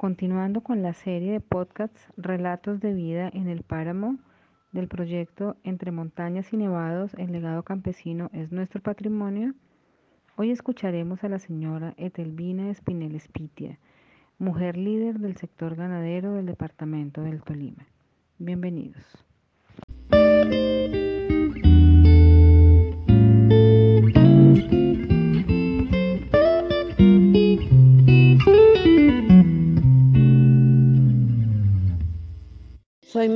Continuando con la serie de podcasts Relatos de vida en el páramo del proyecto Entre montañas y nevados, el legado campesino es nuestro patrimonio, hoy escucharemos a la señora Etelvina Espinel Espitia, mujer líder del sector ganadero del departamento del Tolima. Bienvenidos.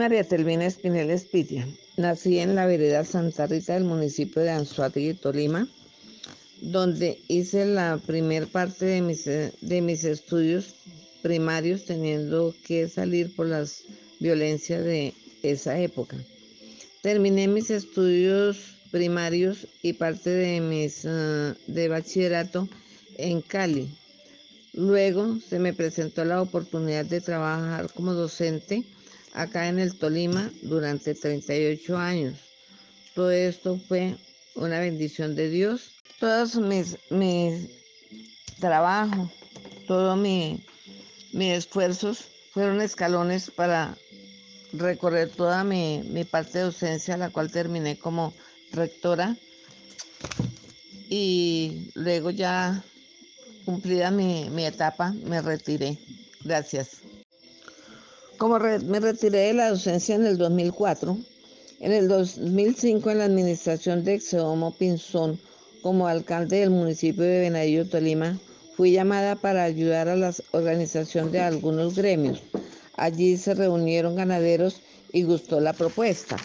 María Telvina Espinel Espitia. Nací en la vereda Santa Rita del municipio de Anzuategui, Tolima, donde hice la primer parte de mis, de mis estudios primarios teniendo que salir por las violencias de esa época. Terminé mis estudios primarios y parte de mis uh, de bachillerato en Cali. Luego se me presentó la oportunidad de trabajar como docente acá en el Tolima durante 38 años. Todo esto fue una bendición de Dios. Todos mis, mis trabajos, todos mis esfuerzos fueron escalones para recorrer toda mi, mi parte de docencia, la cual terminé como rectora. Y luego ya cumplida mi, mi etapa, me retiré. Gracias. Como me retiré de la docencia en el 2004, en el 2005 en la administración de Exeomo Pinzón como alcalde del municipio de Venadillo, Tolima, fui llamada para ayudar a la organización de algunos gremios. Allí se reunieron ganaderos y gustó la propuesta.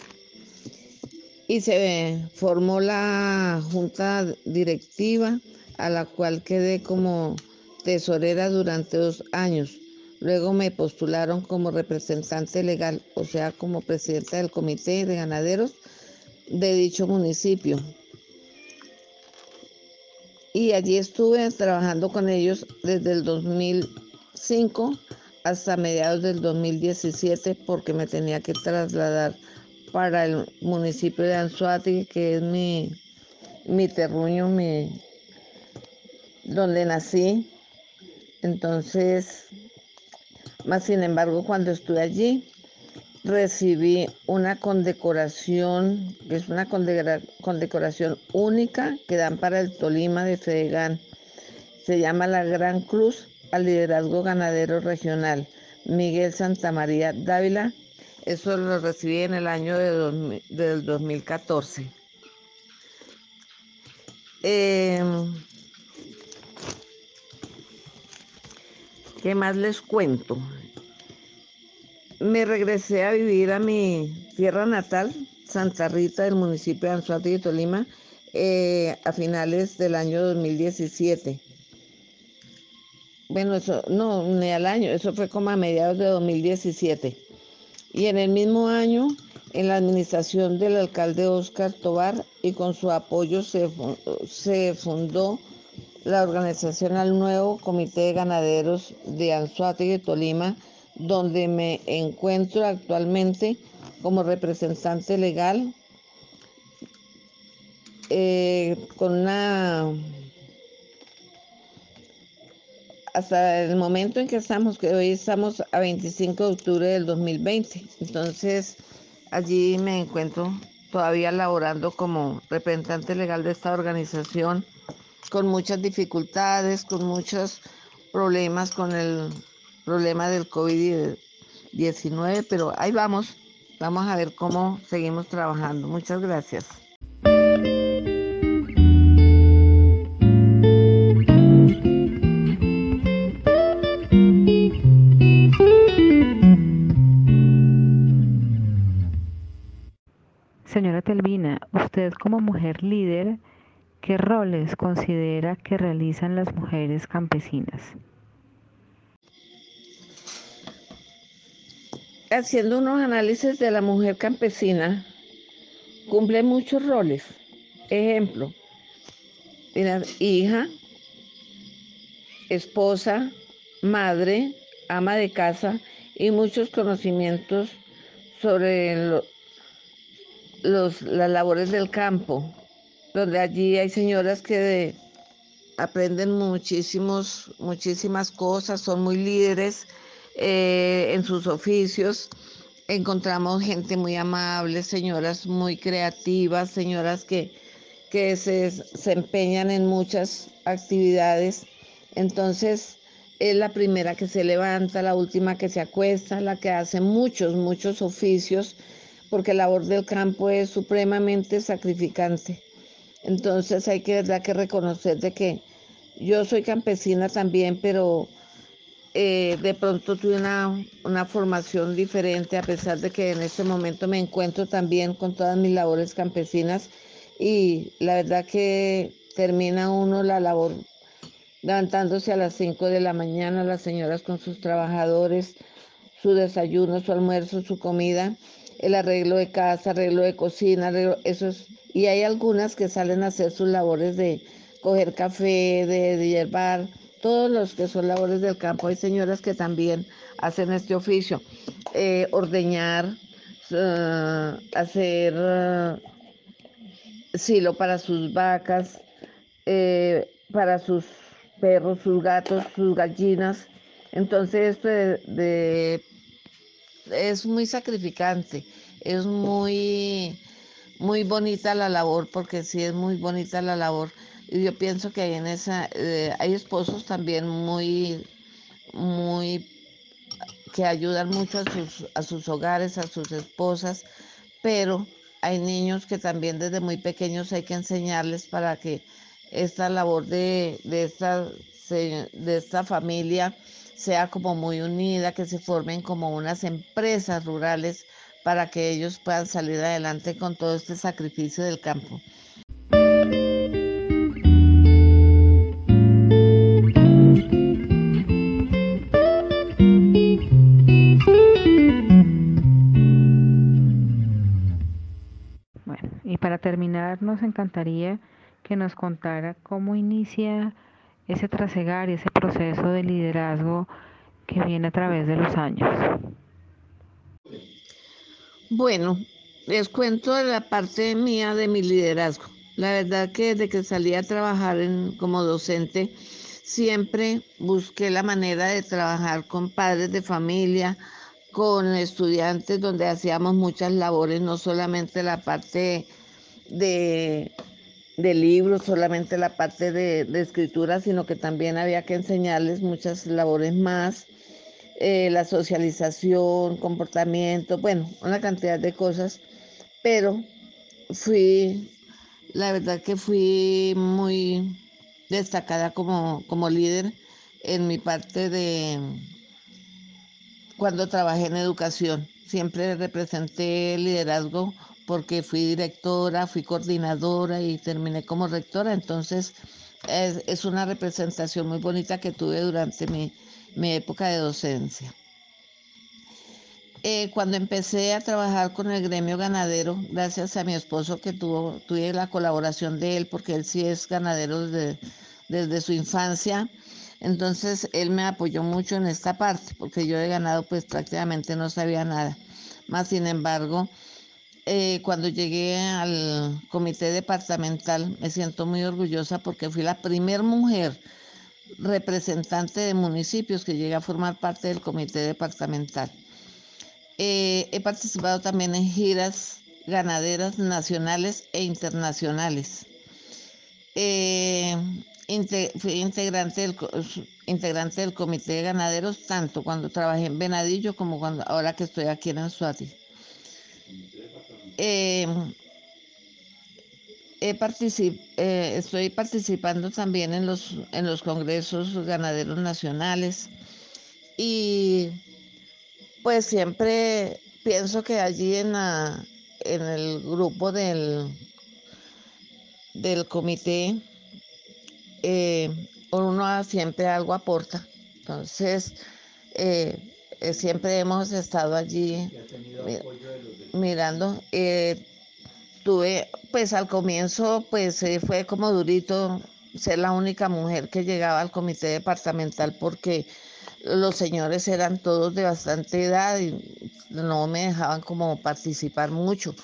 Y se formó la junta directiva a la cual quedé como tesorera durante dos años. Luego me postularon como representante legal, o sea, como presidenta del comité de ganaderos de dicho municipio. Y allí estuve trabajando con ellos desde el 2005 hasta mediados del 2017 porque me tenía que trasladar para el municipio de Anzuati, que es mi, mi terruño, mi, donde nací. Entonces más sin embargo, cuando estuve allí, recibí una condecoración, que es una condecoración única que dan para el Tolima de Fedegan. Se llama la Gran Cruz al Liderazgo Ganadero Regional. Miguel Santamaría Dávila. Eso lo recibí en el año de del 2014. ¿Qué más les cuento? Me regresé a vivir a mi tierra natal, Santa Rita, del municipio de Anzuate y Tolima, eh, a finales del año 2017. Bueno, eso no, ni al año, eso fue como a mediados de 2017. Y en el mismo año, en la administración del alcalde Oscar Tobar y con su apoyo se, se fundó la organización al nuevo Comité de Ganaderos de Anzuategui, Tolima, donde me encuentro actualmente como representante legal eh, con una hasta el momento en que estamos, que hoy estamos a 25 de octubre del 2020. Entonces, allí me encuentro todavía laborando como representante legal de esta organización con muchas dificultades, con muchos problemas con el problema del COVID-19, pero ahí vamos, vamos a ver cómo seguimos trabajando. Muchas gracias. Señora Telvina, usted como mujer líder, ¿Qué roles considera que realizan las mujeres campesinas? Haciendo unos análisis de la mujer campesina, cumple muchos roles. Ejemplo, hija, esposa, madre, ama de casa y muchos conocimientos sobre las labores del campo, donde allí hay señoras que aprenden muchísimos, muchísimas cosas, son muy líderes, eh, en sus oficios. Encontramos gente muy amable, señoras muy creativas, señoras que, que se, se empeñan en muchas actividades. Entonces, es la primera que se levanta, la última que se acuesta, la que hace muchos, muchos oficios, porque la labor del campo es supremamente sacrificante. Entonces hay que, verdad, que reconocer de que yo soy campesina también, pero eh, de pronto tuve una, una, formación diferente, a pesar de que en este momento me encuentro también con todas mis labores campesinas y la verdad que termina uno la labor levantándose a las 5 de la mañana, las señoras con sus trabajadores, su desayuno, su almuerzo, su comida, el arreglo de casa, arreglo de cocina, arreglo, eso y hay algunas que salen a hacer sus labores de coger café, de, hierbar, todos los que son labores del campo. Hay señoras que también hacen este oficio, eh, ordeñar, uh, hacer uh, silo para sus vacas, eh, para sus perros, sus gatos, sus gallinas. Entonces esto de, es muy sacrificante, es muy, muy bonita la labor, porque sí es muy bonita la labor. Y yo pienso que hay en esa, eh, hay esposos también muy, muy, que ayudan mucho a sus, a sus hogares, a sus esposas, pero hay niños que también desde muy pequeños hay que enseñarles para que esta labor de, de, esta, de esta familia sea como muy unida, que se formen como unas empresas rurales para que ellos puedan salir adelante con todo este sacrificio del campo. Bueno, y para terminar nos encantaría que nos contara cómo inicia ese trasegar y ese proceso de liderazgo que viene a través de los años. Bueno, les cuento de la parte mía de mi liderazgo. La verdad que desde que salí a trabajar como docente, siempre busqué la manera de trabajar con padres de familia, con estudiantes, donde hacíamos muchas labores, no solamente la parte de, de libros, solamente la parte de, de, escritura, sino que también había que enseñarles muchas labores más, eh, la socialización, comportamiento, bueno, una cantidad de cosas, pero fui, la verdad que fui muy destacada como, como líder en mi parte de cuando trabajé en educación. Siempre representé liderazgo porque fui directora, fui coordinadora y terminé como rectora. Entonces es, es una representación muy bonita que tuve durante mi, mi época de docencia. Eh, cuando empecé a trabajar con el gremio ganadero, gracias a mi esposo que tuvo, tuve la colaboración de él, porque él sí es ganadero desde, desde su infancia, entonces él me apoyó mucho en esta parte, porque yo de ganado pues prácticamente no sabía nada. Más sin embargo, eh, cuando llegué al comité departamental me siento muy orgullosa porque fui la primera mujer representante de municipios que llega a formar parte del comité departamental. Eh, he participado también en giras ganaderas nacionales e internacionales. Eh, fui integrante del, comité de ganaderos tanto cuando trabajé en Venadillo como cuando ahora que estoy aquí en Anzuati. Eh, particip eh, estoy participando también en los, en los congresos ganaderos nacionales y pues siempre pienso que allí en, la, en el grupo del, del comité eh, uno siempre algo aporta. Entonces, eh, siempre hemos estado allí mirando. Eh, tuve, pues al comienzo, pues fue como durito ser la única mujer que llegaba al comité departamental porque los señores eran todos de bastante edad y no me dejaban como participar mucho.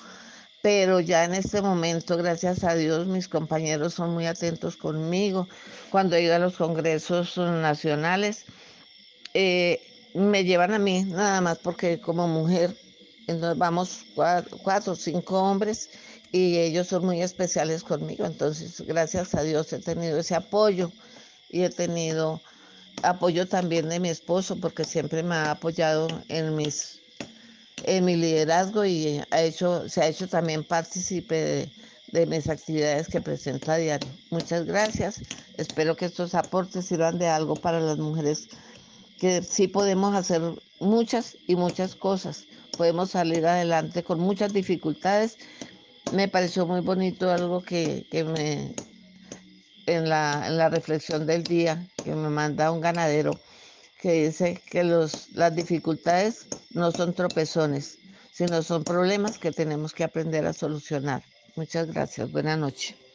Pero ya en este momento, gracias a Dios, mis compañeros son muy atentos conmigo. Cuando he ido a los congresos nacionales, eh, me llevan a mí nada más porque como mujer vamos cuatro, o cinco hombres y ellos son muy especiales conmigo. Entonces, gracias a Dios he tenido ese apoyo y he tenido apoyo también de mi esposo porque siempre me ha apoyado en mis en mi liderazgo y ha hecho, se ha hecho también partícipe de, de mis actividades que presento a diario. Muchas gracias. Espero que estos aportes sirvan de algo para las mujeres que sí podemos hacer muchas y muchas cosas. Podemos salir adelante con muchas dificultades. Me pareció muy bonito algo que, me en la, en la reflexión del día que me manda un ganadero que dice que los, las dificultades no son tropezones, sino son problemas que tenemos que aprender a solucionar. Muchas gracias. Buenas noches.